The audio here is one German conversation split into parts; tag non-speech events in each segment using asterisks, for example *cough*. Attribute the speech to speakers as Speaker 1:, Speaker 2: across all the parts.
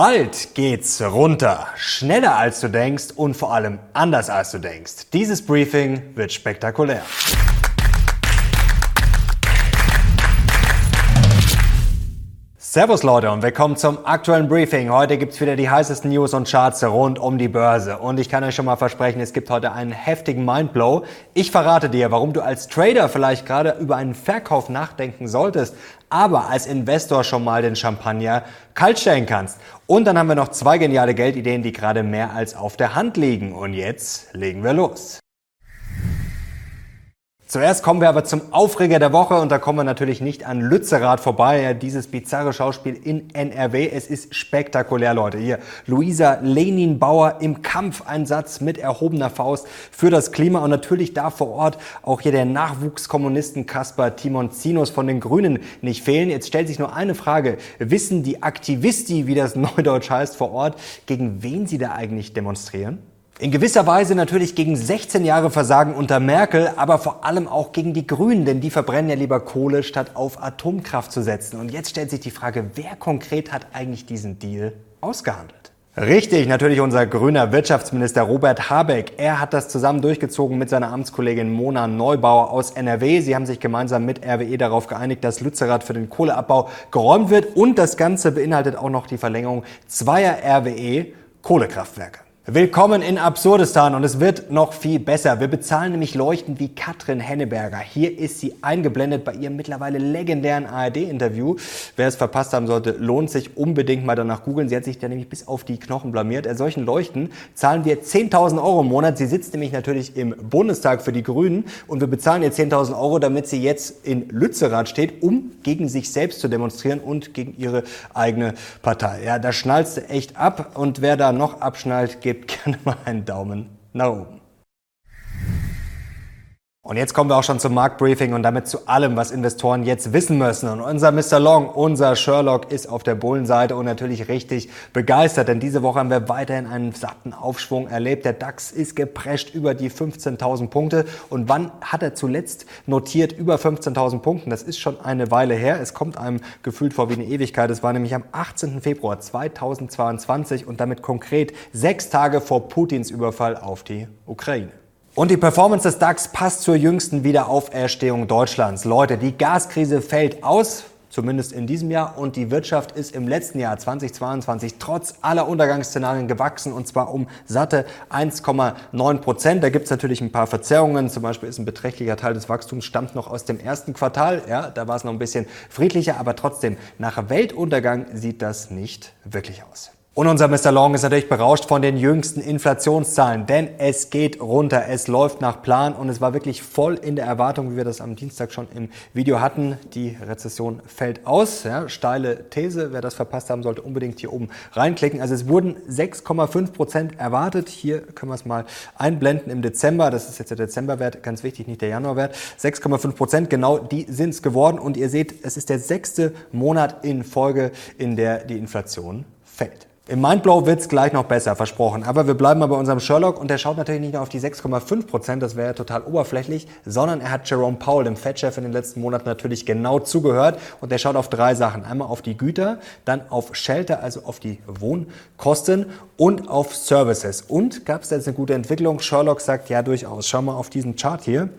Speaker 1: Bald geht's runter, schneller als du denkst und vor allem anders als du denkst. Dieses Briefing wird spektakulär. Servus Leute und willkommen zum aktuellen Briefing. Heute gibt's wieder die heißesten News und Charts rund um die Börse. Und ich kann euch schon mal versprechen, es gibt heute einen heftigen Mindblow. Ich verrate dir, warum du als Trader vielleicht gerade über einen Verkauf nachdenken solltest, aber als Investor schon mal den Champagner kalt stellen kannst. Und dann haben wir noch zwei geniale Geldideen, die gerade mehr als auf der Hand liegen. Und jetzt legen wir los. Zuerst kommen wir aber zum Aufreger der Woche und da kommen wir natürlich nicht an Lützerath vorbei. Dieses bizarre Schauspiel in NRW. Es ist spektakulär, Leute. Hier Luisa Lenin-Bauer im Kampfeinsatz mit erhobener Faust für das Klima und natürlich da vor Ort auch hier der Nachwuchskommunisten Kaspar Timonzinos von den Grünen nicht fehlen. Jetzt stellt sich nur eine Frage. Wissen die Aktivisti, wie das *laughs* Neudeutsch heißt, vor Ort, gegen wen sie da eigentlich demonstrieren? In gewisser Weise natürlich gegen 16 Jahre Versagen unter Merkel, aber vor allem auch gegen die Grünen, denn die verbrennen ja lieber Kohle, statt auf Atomkraft zu setzen. Und jetzt stellt sich die Frage, wer konkret hat eigentlich diesen Deal ausgehandelt? Richtig, natürlich unser grüner Wirtschaftsminister Robert Habeck. Er hat das zusammen durchgezogen mit seiner Amtskollegin Mona Neubauer aus NRW. Sie haben sich gemeinsam mit RWE darauf geeinigt, dass Lützerath für den Kohleabbau geräumt wird und das Ganze beinhaltet auch noch die Verlängerung zweier RWE Kohlekraftwerke. Willkommen in Absurdistan und es wird noch viel besser. Wir bezahlen nämlich Leuchten wie Katrin Henneberger. Hier ist sie eingeblendet bei ihrem mittlerweile legendären ARD-Interview. Wer es verpasst haben sollte, lohnt sich unbedingt mal danach googeln. Sie hat sich da nämlich bis auf die Knochen blamiert. Er solchen Leuchten zahlen wir 10.000 Euro im Monat. Sie sitzt nämlich natürlich im Bundestag für die Grünen und wir bezahlen ihr 10.000 Euro, damit sie jetzt in Lützerath steht, um gegen sich selbst zu demonstrieren und gegen ihre eigene Partei. Ja, da schnallst du echt ab und wer da noch abschnallt, gibt gebt gerne mal einen oben. Und jetzt kommen wir auch schon zum Marktbriefing und damit zu allem, was Investoren jetzt wissen müssen. Und unser Mr. Long, unser Sherlock ist auf der Bullenseite und natürlich richtig begeistert, denn diese Woche haben wir weiterhin einen satten Aufschwung erlebt. Der DAX ist geprescht über die 15.000 Punkte. Und wann hat er zuletzt notiert über 15.000 Punkten? Das ist schon eine Weile her. Es kommt einem gefühlt vor wie eine Ewigkeit. Es war nämlich am 18. Februar 2022 und damit konkret sechs Tage vor Putins Überfall auf die Ukraine. Und die Performance des DAX passt zur jüngsten Wiederauferstehung Deutschlands. Leute, die Gaskrise fällt aus, zumindest in diesem Jahr, und die Wirtschaft ist im letzten Jahr 2022 trotz aller Untergangsszenarien gewachsen und zwar um satte 1,9 Prozent. Da gibt es natürlich ein paar Verzerrungen. Zum Beispiel ist ein beträchtlicher Teil des Wachstums stammt noch aus dem ersten Quartal. Ja, da war es noch ein bisschen friedlicher, aber trotzdem nach Weltuntergang sieht das nicht wirklich aus. Und unser Mr. Long ist natürlich berauscht von den jüngsten Inflationszahlen, denn es geht runter, es läuft nach Plan und es war wirklich voll in der Erwartung, wie wir das am Dienstag schon im Video hatten. Die Rezession fällt aus. Ja, steile These, wer das verpasst haben sollte, unbedingt hier oben reinklicken. Also es wurden 6,5 Prozent erwartet. Hier können wir es mal einblenden im Dezember. Das ist jetzt der Dezemberwert, ganz wichtig, nicht der Januarwert. 6,5 Prozent, genau die sind es geworden. Und ihr seht, es ist der sechste Monat in Folge, in der die Inflation fällt. Im Mindblow wird's gleich noch besser, versprochen. Aber wir bleiben mal bei unserem Sherlock und der schaut natürlich nicht nur auf die 6,5 Prozent, das wäre ja total oberflächlich, sondern er hat Jerome Powell, dem Fed-Chef, in den letzten Monaten natürlich genau zugehört und der schaut auf drei Sachen. Einmal auf die Güter, dann auf Shelter, also auf die Wohnkosten und auf Services. Und gab es jetzt eine gute Entwicklung? Sherlock sagt ja durchaus. Schau mal auf diesen Chart hier.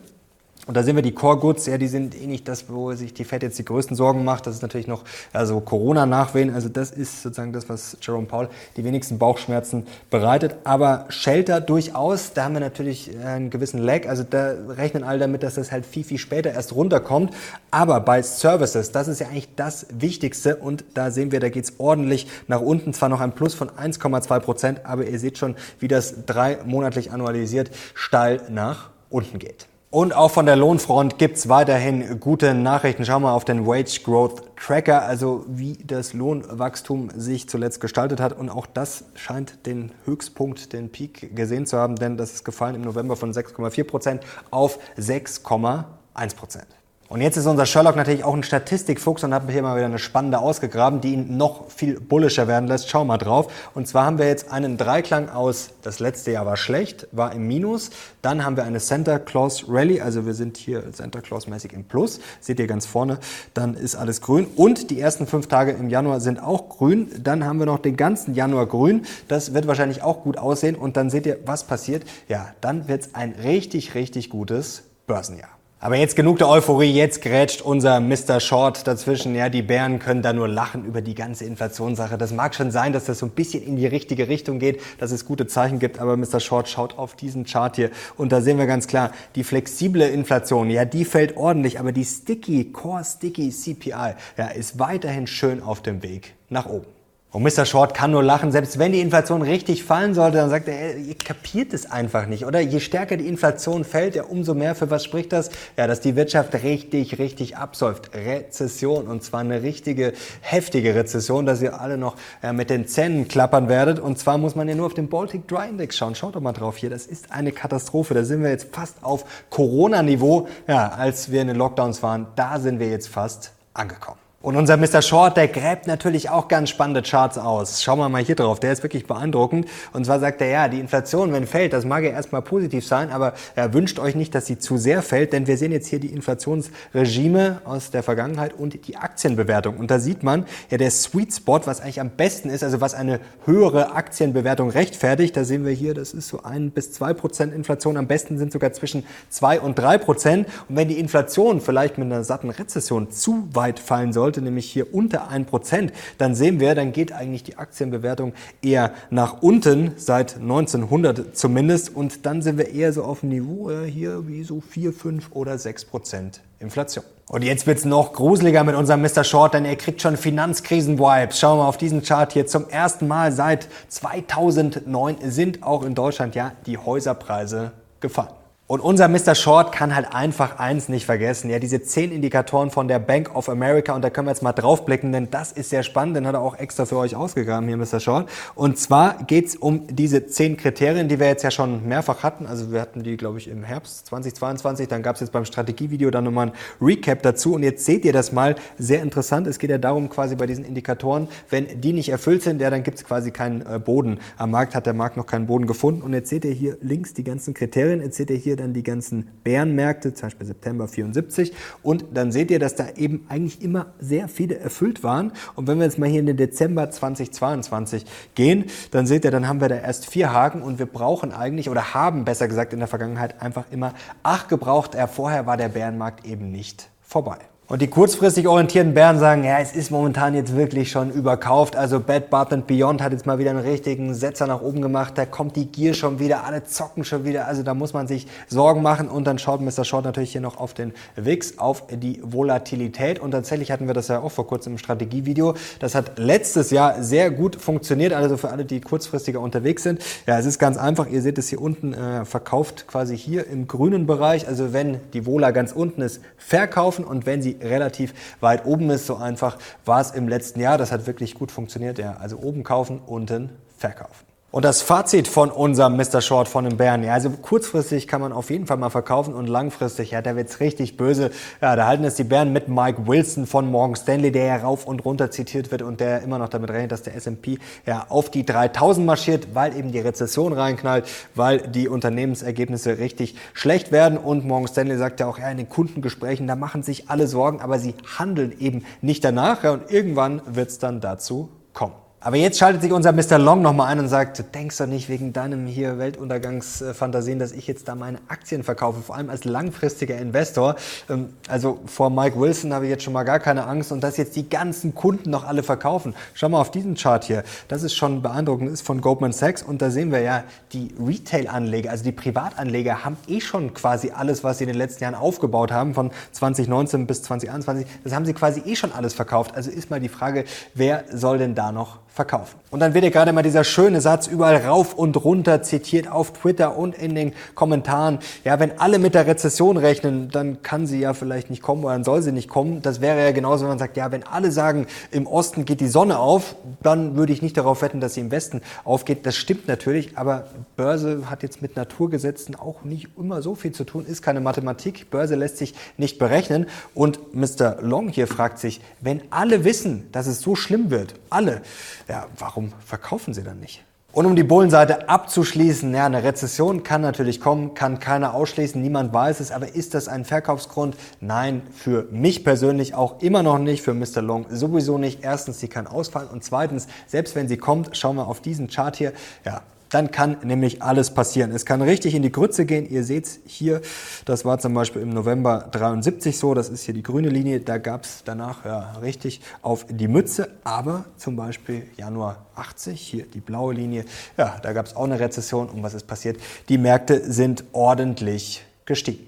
Speaker 1: Und da sehen wir die Core Goods, ja, die sind eh nicht das, wo sich die Fed jetzt die größten Sorgen macht. Das ist natürlich noch also Corona-Nachwehen. Also das ist sozusagen das, was Jerome Powell die wenigsten Bauchschmerzen bereitet. Aber Shelter durchaus, da haben wir natürlich einen gewissen Lag. Also da rechnen alle damit, dass das halt viel, viel später erst runterkommt. Aber bei Services, das ist ja eigentlich das Wichtigste. Und da sehen wir, da geht's ordentlich nach unten. Zwar noch ein Plus von 1,2 Prozent, aber ihr seht schon, wie das drei monatlich annualisiert steil nach unten geht. Und auch von der Lohnfront gibt's weiterhin gute Nachrichten. Schauen wir auf den Wage Growth Tracker, also wie das Lohnwachstum sich zuletzt gestaltet hat. Und auch das scheint den Höchstpunkt, den Peak gesehen zu haben, denn das ist gefallen im November von 6,4 Prozent auf 6,1 Prozent. Und jetzt ist unser Sherlock natürlich auch ein Statistikfuchs und hat hier mal wieder eine spannende ausgegraben, die ihn noch viel bullischer werden lässt. Schau mal drauf. Und zwar haben wir jetzt einen Dreiklang aus, das letzte Jahr war schlecht, war im Minus. Dann haben wir eine Center Clause Rally, also wir sind hier Center Clause mäßig im Plus. Seht ihr ganz vorne, dann ist alles grün. Und die ersten fünf Tage im Januar sind auch grün. Dann haben wir noch den ganzen Januar grün. Das wird wahrscheinlich auch gut aussehen. Und dann seht ihr, was passiert. Ja, dann wird es ein richtig, richtig gutes Börsenjahr. Aber jetzt genug der Euphorie, jetzt grätscht unser Mr. Short dazwischen. Ja, die Bären können da nur lachen über die ganze Inflationssache. Das mag schon sein, dass das so ein bisschen in die richtige Richtung geht, dass es gute Zeichen gibt, aber Mr. Short schaut auf diesen Chart hier und da sehen wir ganz klar, die flexible Inflation, ja, die fällt ordentlich, aber die sticky, core sticky CPI, ja, ist weiterhin schön auf dem Weg nach oben. Und Mr. Short kann nur lachen, selbst wenn die Inflation richtig fallen sollte, dann sagt er, ihr kapiert es einfach nicht, oder? Je stärker die Inflation fällt, ja, umso mehr für was spricht das? Ja, dass die Wirtschaft richtig, richtig absäuft. Rezession. Und zwar eine richtige, heftige Rezession, dass ihr alle noch ja, mit den Zähnen klappern werdet. Und zwar muss man ja nur auf den Baltic Dry Index schauen. Schaut doch mal drauf hier. Das ist eine Katastrophe. Da sind wir jetzt fast auf Corona-Niveau. Ja, als wir in den Lockdowns waren, da sind wir jetzt fast angekommen. Und unser Mr. Short, der gräbt natürlich auch ganz spannende Charts aus. Schauen wir mal hier drauf, der ist wirklich beeindruckend. Und zwar sagt er, ja, die Inflation, wenn fällt, das mag ja erstmal positiv sein, aber er wünscht euch nicht, dass sie zu sehr fällt, denn wir sehen jetzt hier die Inflationsregime aus der Vergangenheit und die Aktienbewertung. Und da sieht man, ja, der Sweet Spot, was eigentlich am besten ist, also was eine höhere Aktienbewertung rechtfertigt, da sehen wir hier, das ist so ein bis zwei Prozent Inflation. Am besten sind sogar zwischen zwei und drei Prozent. Und wenn die Inflation vielleicht mit einer satten Rezession zu weit fallen soll, sollte nämlich hier unter 1%, dann sehen wir, dann geht eigentlich die Aktienbewertung eher nach unten, seit 1900 zumindest. Und dann sind wir eher so auf dem Niveau äh, hier wie so 4, 5 oder 6% Inflation. Und jetzt wird's noch gruseliger mit unserem Mr. Short, denn er kriegt schon Finanzkrisen-Vibes. Schauen wir auf diesen Chart hier. Zum ersten Mal seit 2009 sind auch in Deutschland ja die Häuserpreise gefallen. Und unser Mr. Short kann halt einfach eins nicht vergessen. Ja, diese zehn Indikatoren von der Bank of America. Und da können wir jetzt mal draufblicken, denn das ist sehr spannend. Den hat er auch extra für euch ausgegraben hier, Mr. Short. Und zwar geht's um diese zehn Kriterien, die wir jetzt ja schon mehrfach hatten. Also wir hatten die, glaube ich, im Herbst 2022. Dann gab's jetzt beim Strategievideo dann nochmal ein Recap dazu. Und jetzt seht ihr das mal sehr interessant. Es geht ja darum, quasi bei diesen Indikatoren, wenn die nicht erfüllt sind, ja, dann gibt's quasi keinen äh, Boden. Am Markt hat der Markt noch keinen Boden gefunden. Und jetzt seht ihr hier links die ganzen Kriterien. Jetzt seht ihr hier dann die ganzen Bärenmärkte, zum Beispiel September 74. Und dann seht ihr, dass da eben eigentlich immer sehr viele erfüllt waren. Und wenn wir jetzt mal hier in den Dezember 2022 gehen, dann seht ihr, dann haben wir da erst vier Haken und wir brauchen eigentlich oder haben besser gesagt in der Vergangenheit einfach immer acht gebraucht. Vorher war der Bärenmarkt eben nicht vorbei. Und die kurzfristig orientierten Bären sagen, ja, es ist momentan jetzt wirklich schon überkauft. Also Bad Bath Beyond hat jetzt mal wieder einen richtigen Setzer nach oben gemacht. Da kommt die Gier schon wieder, alle zocken schon wieder. Also da muss man sich Sorgen machen. Und dann schaut Mr. Short natürlich hier noch auf den WIX, auf die Volatilität. Und tatsächlich hatten wir das ja auch vor kurzem im Strategievideo. Das hat letztes Jahr sehr gut funktioniert. Also für alle, die kurzfristiger unterwegs sind. Ja, es ist ganz einfach. Ihr seht es hier unten äh, verkauft quasi hier im grünen Bereich. Also wenn die Vola ganz unten ist, verkaufen. Und wenn sie relativ weit oben ist. So einfach war es im letzten Jahr. Das hat wirklich gut funktioniert. Ja, also oben kaufen, unten verkaufen. Und das Fazit von unserem Mr. Short von den Bären, ja, also kurzfristig kann man auf jeden Fall mal verkaufen und langfristig, ja, da wird's richtig böse. Ja, da halten es die Bären mit Mike Wilson von Morgan Stanley, der ja rauf und runter zitiert wird und der immer noch damit rechnet, dass der S&P ja auf die 3000 marschiert, weil eben die Rezession reinknallt, weil die Unternehmensergebnisse richtig schlecht werden und Morgan Stanley sagt ja auch, ja, in den Kundengesprächen, da machen sich alle Sorgen, aber sie handeln eben nicht danach, ja, und irgendwann wird's dann dazu kommen. Aber jetzt schaltet sich unser Mr. Long nochmal ein und sagt, du denkst doch nicht wegen deinem hier Weltuntergangsfantasien, dass ich jetzt da meine Aktien verkaufe, vor allem als langfristiger Investor. Ähm, also vor Mike Wilson habe ich jetzt schon mal gar keine Angst und dass jetzt die ganzen Kunden noch alle verkaufen. Schau mal auf diesen Chart hier. Das ist schon beeindruckend, das ist von Goldman Sachs und da sehen wir ja, die Retail-Anleger, also die Privatanleger haben eh schon quasi alles, was sie in den letzten Jahren aufgebaut haben, von 2019 bis 2021, das haben sie quasi eh schon alles verkauft. Also ist mal die Frage, wer soll denn da noch verkaufen. Und dann wird ja gerade mal dieser schöne Satz überall rauf und runter zitiert auf Twitter und in den Kommentaren. Ja, wenn alle mit der Rezession rechnen, dann kann sie ja vielleicht nicht kommen oder dann soll sie nicht kommen. Das wäre ja genauso, wenn man sagt, ja, wenn alle sagen, im Osten geht die Sonne auf, dann würde ich nicht darauf wetten, dass sie im Westen aufgeht. Das stimmt natürlich, aber Börse hat jetzt mit Naturgesetzen auch nicht immer so viel zu tun, ist keine Mathematik. Börse lässt sich nicht berechnen. Und Mr. Long hier fragt sich, wenn alle wissen, dass es so schlimm wird, alle, ja, warum verkaufen sie dann nicht? Und um die Bullenseite abzuschließen, ja, eine Rezession kann natürlich kommen, kann keiner ausschließen, niemand weiß es, aber ist das ein Verkaufsgrund? Nein, für mich persönlich auch immer noch nicht, für Mr. Long sowieso nicht. Erstens, sie kann ausfallen und zweitens, selbst wenn sie kommt, schauen wir auf diesen Chart hier, ja, dann kann nämlich alles passieren. Es kann richtig in die Grütze gehen. Ihr seht es hier, das war zum Beispiel im November 73 so, das ist hier die grüne Linie, da gab es danach ja, richtig auf die Mütze, aber zum Beispiel Januar 80, hier die blaue Linie, ja, da gab es auch eine Rezession und was ist passiert? Die Märkte sind ordentlich gestiegen.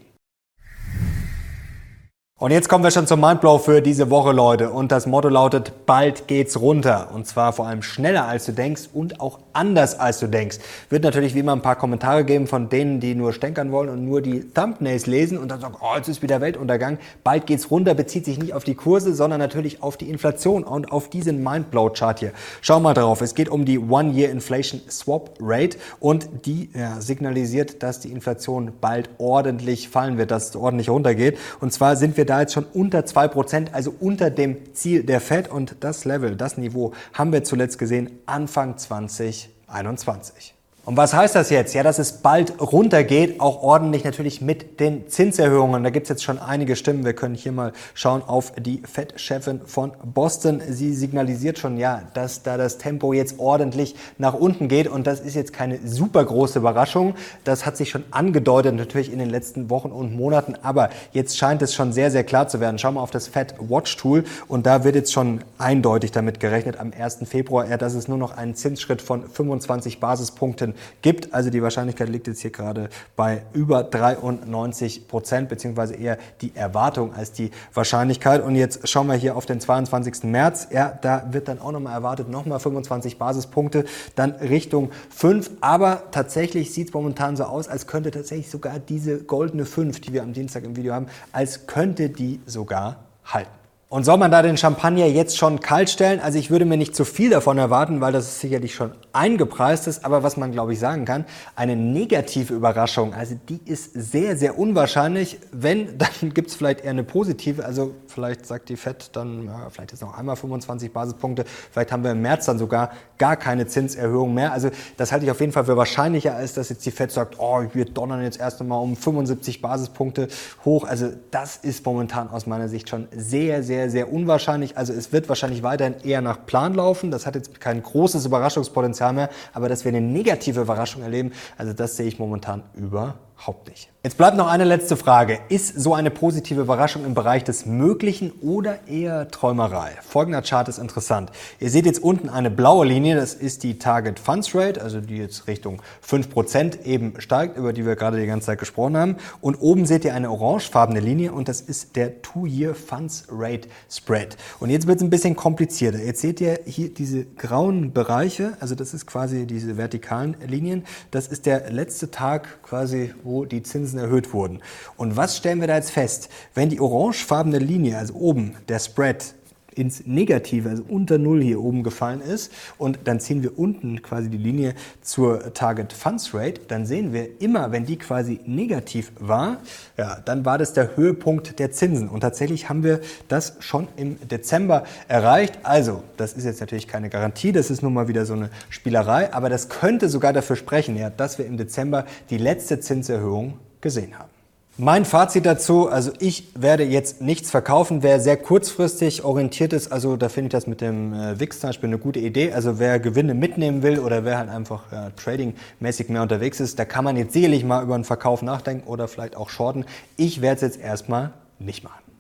Speaker 1: Und jetzt kommen wir schon zum Mindblow für diese Woche, Leute. Und das Motto lautet, bald geht's runter. Und zwar vor allem schneller als du denkst und auch anders als du denkst. Wird natürlich wie immer ein paar Kommentare geben von denen, die nur stänkern wollen und nur die Thumbnails lesen und dann sagen, oh, jetzt ist wieder Weltuntergang. Bald geht's runter, bezieht sich nicht auf die Kurse, sondern natürlich auf die Inflation und auf diesen Mindblow-Chart hier. Schau mal drauf. Es geht um die One-Year Inflation Swap Rate und die ja, signalisiert, dass die Inflation bald ordentlich fallen wird, dass es ordentlich runtergeht. Und zwar sind wir da jetzt schon unter 2%, also unter dem Ziel der Fed. Und das Level, das Niveau haben wir zuletzt gesehen Anfang 2021. Und was heißt das jetzt? Ja, dass es bald runtergeht, auch ordentlich natürlich mit den Zinserhöhungen. Da gibt es jetzt schon einige Stimmen. Wir können hier mal schauen auf die Fed-Chefin von Boston. Sie signalisiert schon, ja, dass da das Tempo jetzt ordentlich nach unten geht. Und das ist jetzt keine super große Überraschung. Das hat sich schon angedeutet, natürlich in den letzten Wochen und Monaten. Aber jetzt scheint es schon sehr, sehr klar zu werden. Schauen wir auf das Fed Watch Tool. Und da wird jetzt schon eindeutig damit gerechnet am 1. Februar, dass es nur noch einen Zinsschritt von 25 Basispunkten gibt. Also die Wahrscheinlichkeit liegt jetzt hier gerade bei über 93 Prozent, beziehungsweise eher die Erwartung als die Wahrscheinlichkeit. Und jetzt schauen wir hier auf den 22. März. Ja, da wird dann auch nochmal erwartet, nochmal 25 Basispunkte, dann Richtung 5. Aber tatsächlich sieht es momentan so aus, als könnte tatsächlich sogar diese goldene 5, die wir am Dienstag im Video haben, als könnte die sogar halten. Und soll man da den Champagner jetzt schon kalt stellen? Also ich würde mir nicht zu viel davon erwarten, weil das sicherlich schon eingepreist ist. Aber was man, glaube ich, sagen kann, eine negative Überraschung, also die ist sehr, sehr unwahrscheinlich. Wenn, *laughs* dann gibt es vielleicht eher eine positive. Also vielleicht sagt die FED dann, ja, vielleicht ist noch einmal 25 Basispunkte. Vielleicht haben wir im März dann sogar gar keine Zinserhöhung mehr. Also das halte ich auf jeden Fall für wahrscheinlicher, als dass jetzt die FED sagt, oh, wir donnern jetzt erst einmal um 75 Basispunkte hoch. Also das ist momentan aus meiner Sicht schon sehr, sehr sehr, sehr unwahrscheinlich. Also es wird wahrscheinlich weiterhin eher nach Plan laufen. Das hat jetzt kein großes Überraschungspotenzial mehr, aber dass wir eine negative Überraschung erleben, also das sehe ich momentan überhaupt nicht. Jetzt bleibt noch eine letzte Frage. Ist so eine positive Überraschung im Bereich des Möglichen oder eher Träumerei? Folgender Chart ist interessant. Ihr seht jetzt unten eine blaue Linie, das ist die Target Funds Rate, also die jetzt Richtung 5% eben steigt, über die wir gerade die ganze Zeit gesprochen haben. Und oben seht ihr eine orangefarbene Linie und das ist der Two-Year Funds Rate Spread. Und jetzt wird es ein bisschen komplizierter. Jetzt seht ihr hier diese grauen Bereiche, also das ist quasi diese vertikalen Linien. Das ist der letzte Tag quasi, wo die Zinsen Zinsen erhöht wurden. Und was stellen wir da jetzt fest? Wenn die orangefarbene Linie, also oben der Spread, ins Negative, also unter Null hier oben gefallen ist und dann ziehen wir unten quasi die Linie zur Target Funds Rate, dann sehen wir immer, wenn die quasi negativ war, ja, dann war das der Höhepunkt der Zinsen und tatsächlich haben wir das schon im Dezember erreicht. Also, das ist jetzt natürlich keine Garantie, das ist nun mal wieder so eine Spielerei, aber das könnte sogar dafür sprechen, ja, dass wir im Dezember die letzte Zinserhöhung gesehen haben. Mein Fazit dazu, also ich werde jetzt nichts verkaufen. Wer sehr kurzfristig orientiert ist, also da finde ich das mit dem äh, VIX zum Beispiel eine gute Idee. Also wer Gewinne mitnehmen will oder wer halt einfach ja, tradingmäßig mehr unterwegs ist, da kann man jetzt sicherlich mal über einen Verkauf nachdenken oder vielleicht auch shorten. Ich werde es jetzt erstmal nicht machen.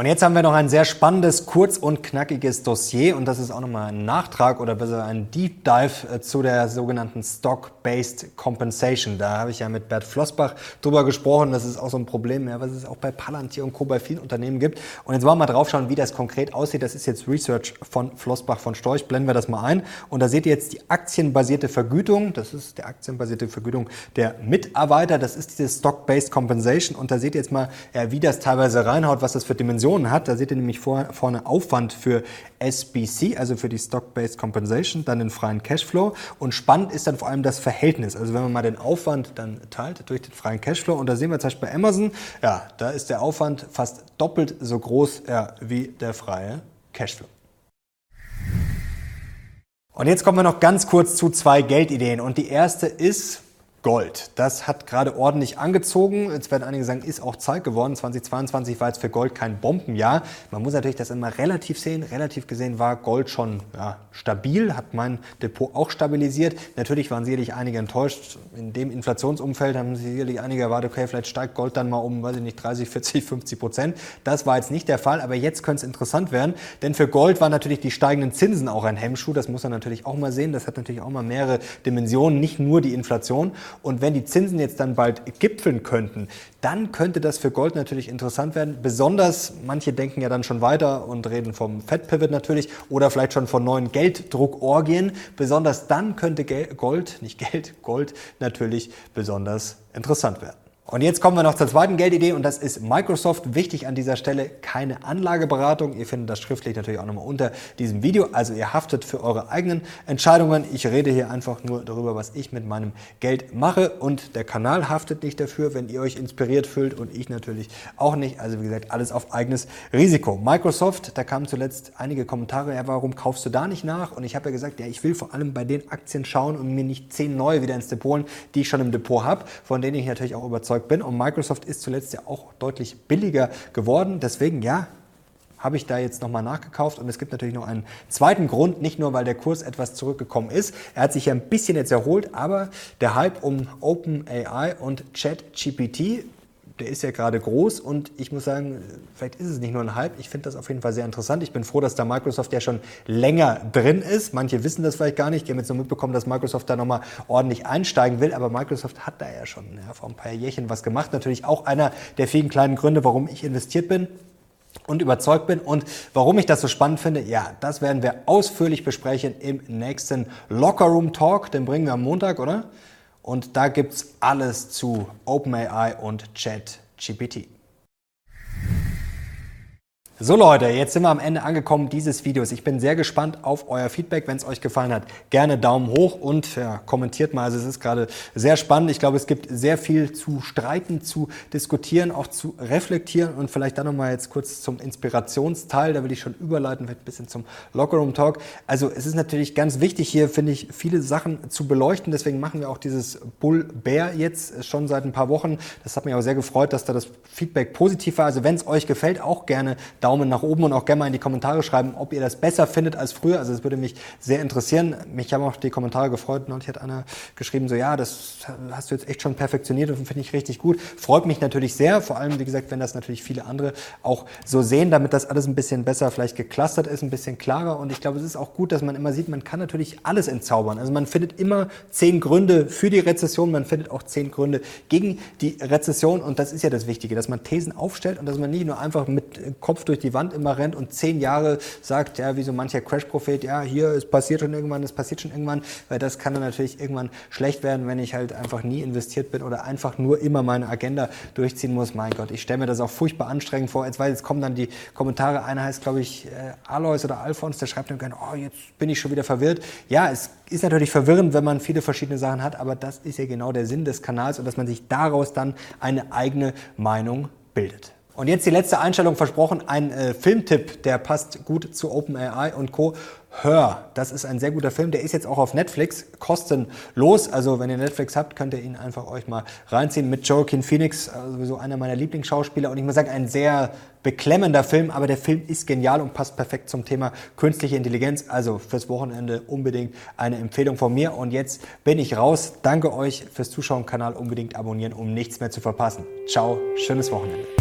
Speaker 1: Und jetzt haben wir noch ein sehr spannendes, kurz und knackiges Dossier und das ist auch nochmal ein Nachtrag oder besser ein Deep Dive äh, zu der sogenannten Stock-Based Compensation. Da habe ich ja mit Bert Flossbach drüber gesprochen. Das ist auch so ein Problem, ja, was es auch bei Palantir und Co. bei vielen Unternehmen gibt. Und jetzt wollen wir mal drauf schauen, wie das konkret aussieht. Das ist jetzt Research von Flossbach von Storch. Blenden wir das mal ein. Und da seht ihr jetzt die aktienbasierte Vergütung. Das ist die aktienbasierte Vergütung der Mitarbeiter. Das ist diese Stock-Based Compensation. Und da seht ihr jetzt mal, ja, wie das teilweise reinhaut, was das für Dimensionen Dimensionen hat. Da seht ihr nämlich vor, vorne Aufwand für SBC, also für die Stock-Based Compensation, dann den freien Cashflow. Und spannend ist dann vor allem das Verhältnis. Also wenn man mal den Aufwand dann teilt durch den freien Cashflow, und da sehen wir zum Beispiel bei Amazon, ja, da ist der Aufwand fast doppelt so groß ja, wie der freie Cashflow. Und jetzt kommen wir noch ganz kurz zu zwei Geldideen. Und die erste ist, Gold. Das hat gerade ordentlich angezogen. Jetzt werden einige sagen, ist auch Zeit geworden. 2022 war jetzt für Gold kein Bombenjahr. Man muss natürlich das immer relativ sehen. Relativ gesehen war Gold schon ja, stabil, hat mein Depot auch stabilisiert. Natürlich waren sicherlich einige enttäuscht. In dem Inflationsumfeld haben sicherlich einige erwartet, okay, vielleicht steigt Gold dann mal um, weiß ich nicht, 30, 40, 50 Prozent. Das war jetzt nicht der Fall, aber jetzt könnte es interessant werden. Denn für Gold waren natürlich die steigenden Zinsen auch ein Hemmschuh. Das muss man natürlich auch mal sehen. Das hat natürlich auch mal mehrere Dimensionen, nicht nur die Inflation. Und wenn die Zinsen jetzt dann bald gipfeln könnten, dann könnte das für Gold natürlich interessant werden. Besonders, manche denken ja dann schon weiter und reden vom Fed Pivot natürlich oder vielleicht schon von neuen Gelddruckorgien. Besonders dann könnte Gold, nicht Geld, Gold natürlich besonders interessant werden. Und jetzt kommen wir noch zur zweiten Geldidee und das ist Microsoft. Wichtig an dieser Stelle keine Anlageberatung. Ihr findet das schriftlich natürlich auch nochmal unter diesem Video. Also ihr haftet für eure eigenen Entscheidungen. Ich rede hier einfach nur darüber, was ich mit meinem Geld mache und der Kanal haftet nicht dafür, wenn ihr euch inspiriert fühlt und ich natürlich auch nicht. Also wie gesagt, alles auf eigenes Risiko. Microsoft, da kamen zuletzt einige Kommentare, ja, warum kaufst du da nicht nach? Und ich habe ja gesagt, ja, ich will vor allem bei den Aktien schauen und mir nicht zehn neue wieder ins Depot holen, die ich schon im Depot habe, von denen ich natürlich auch überzeugt überzeugt bin. Und Microsoft ist zuletzt ja auch deutlich billiger geworden. Deswegen, ja, habe ich da jetzt nochmal nachgekauft. Und es gibt natürlich noch einen zweiten Grund, nicht nur, weil der Kurs etwas zurückgekommen ist. Er hat sich ja ein bisschen jetzt erholt, aber der Hype um OpenAI und ChatGPT der ist ja gerade groß und ich muss sagen, vielleicht ist es nicht nur ein Hype. Ich finde das auf jeden Fall sehr interessant. Ich bin froh, dass da Microsoft ja schon länger drin ist. Manche wissen das vielleicht gar nicht. Die haben jetzt nur mitbekommen, dass Microsoft da nochmal ordentlich einsteigen will. Aber Microsoft hat da ja schon ja, vor ein paar Jährchen was gemacht. Natürlich auch einer der vielen kleinen Gründe, warum ich investiert bin und überzeugt bin. Und warum ich das so spannend finde, ja, das werden wir ausführlich besprechen im nächsten Locker Room Talk. Den bringen wir am Montag, oder? Und da gibt es alles zu OpenAI und ChatGPT. So Leute, jetzt sind wir am Ende angekommen dieses Videos. Ich bin sehr gespannt auf euer Feedback. Wenn es euch gefallen hat, gerne Daumen hoch und ja, kommentiert mal. Also es ist gerade sehr spannend. Ich glaube, es gibt sehr viel zu streiten, zu diskutieren, auch zu reflektieren und vielleicht dann nochmal jetzt kurz zum Inspirationsteil. Da will ich schon überleiten, vielleicht ein bisschen zum Lockerroom Talk. Also es ist natürlich ganz wichtig hier, finde ich, viele Sachen zu beleuchten. Deswegen machen wir auch dieses Bull Bear jetzt schon seit ein paar Wochen. Das hat mich auch sehr gefreut, dass da das Feedback positiv war. Also wenn es euch gefällt, auch gerne Daumen Daumen nach oben und auch gerne mal in die Kommentare schreiben, ob ihr das besser findet als früher. Also das würde mich sehr interessieren. Mich haben auch die Kommentare gefreut. Neulich hat einer geschrieben, so ja, das hast du jetzt echt schon perfektioniert und finde ich richtig gut. Freut mich natürlich sehr, vor allem, wie gesagt, wenn das natürlich viele andere auch so sehen, damit das alles ein bisschen besser vielleicht geclustert ist, ein bisschen klarer. Und ich glaube, es ist auch gut, dass man immer sieht, man kann natürlich alles entzaubern. Also man findet immer zehn Gründe für die Rezession, man findet auch zehn Gründe gegen die Rezession. Und das ist ja das Wichtige, dass man Thesen aufstellt und dass man nicht nur einfach mit Kopf durch die Wand immer rennt und zehn Jahre sagt, ja, wie so mancher Crash-Prophet, ja, hier, es passiert schon irgendwann, es passiert schon irgendwann, weil das kann dann natürlich irgendwann schlecht werden, wenn ich halt einfach nie investiert bin oder einfach nur immer meine Agenda durchziehen muss. Mein Gott, ich stelle mir das auch furchtbar anstrengend vor. Jetzt, weil jetzt kommen dann die Kommentare, einer heißt, glaube ich, äh, Alois oder Alfons, der schreibt dann gerne, oh, jetzt bin ich schon wieder verwirrt. Ja, es ist natürlich verwirrend, wenn man viele verschiedene Sachen hat, aber das ist ja genau der Sinn des Kanals und dass man sich daraus dann eine eigene Meinung bildet. Und jetzt die letzte Einstellung versprochen, ein äh, Filmtipp, der passt gut zu OpenAI und Co. Hör, das ist ein sehr guter Film, der ist jetzt auch auf Netflix, kostenlos. Also wenn ihr Netflix habt, könnt ihr ihn einfach euch mal reinziehen mit Joaquin Phoenix, also sowieso einer meiner Lieblingsschauspieler. Und ich muss sagen, ein sehr beklemmender Film, aber der Film ist genial und passt perfekt zum Thema künstliche Intelligenz. Also fürs Wochenende unbedingt eine Empfehlung von mir. Und jetzt bin ich raus. Danke euch fürs Zuschauen, Kanal unbedingt abonnieren, um nichts mehr zu verpassen. Ciao, schönes Wochenende.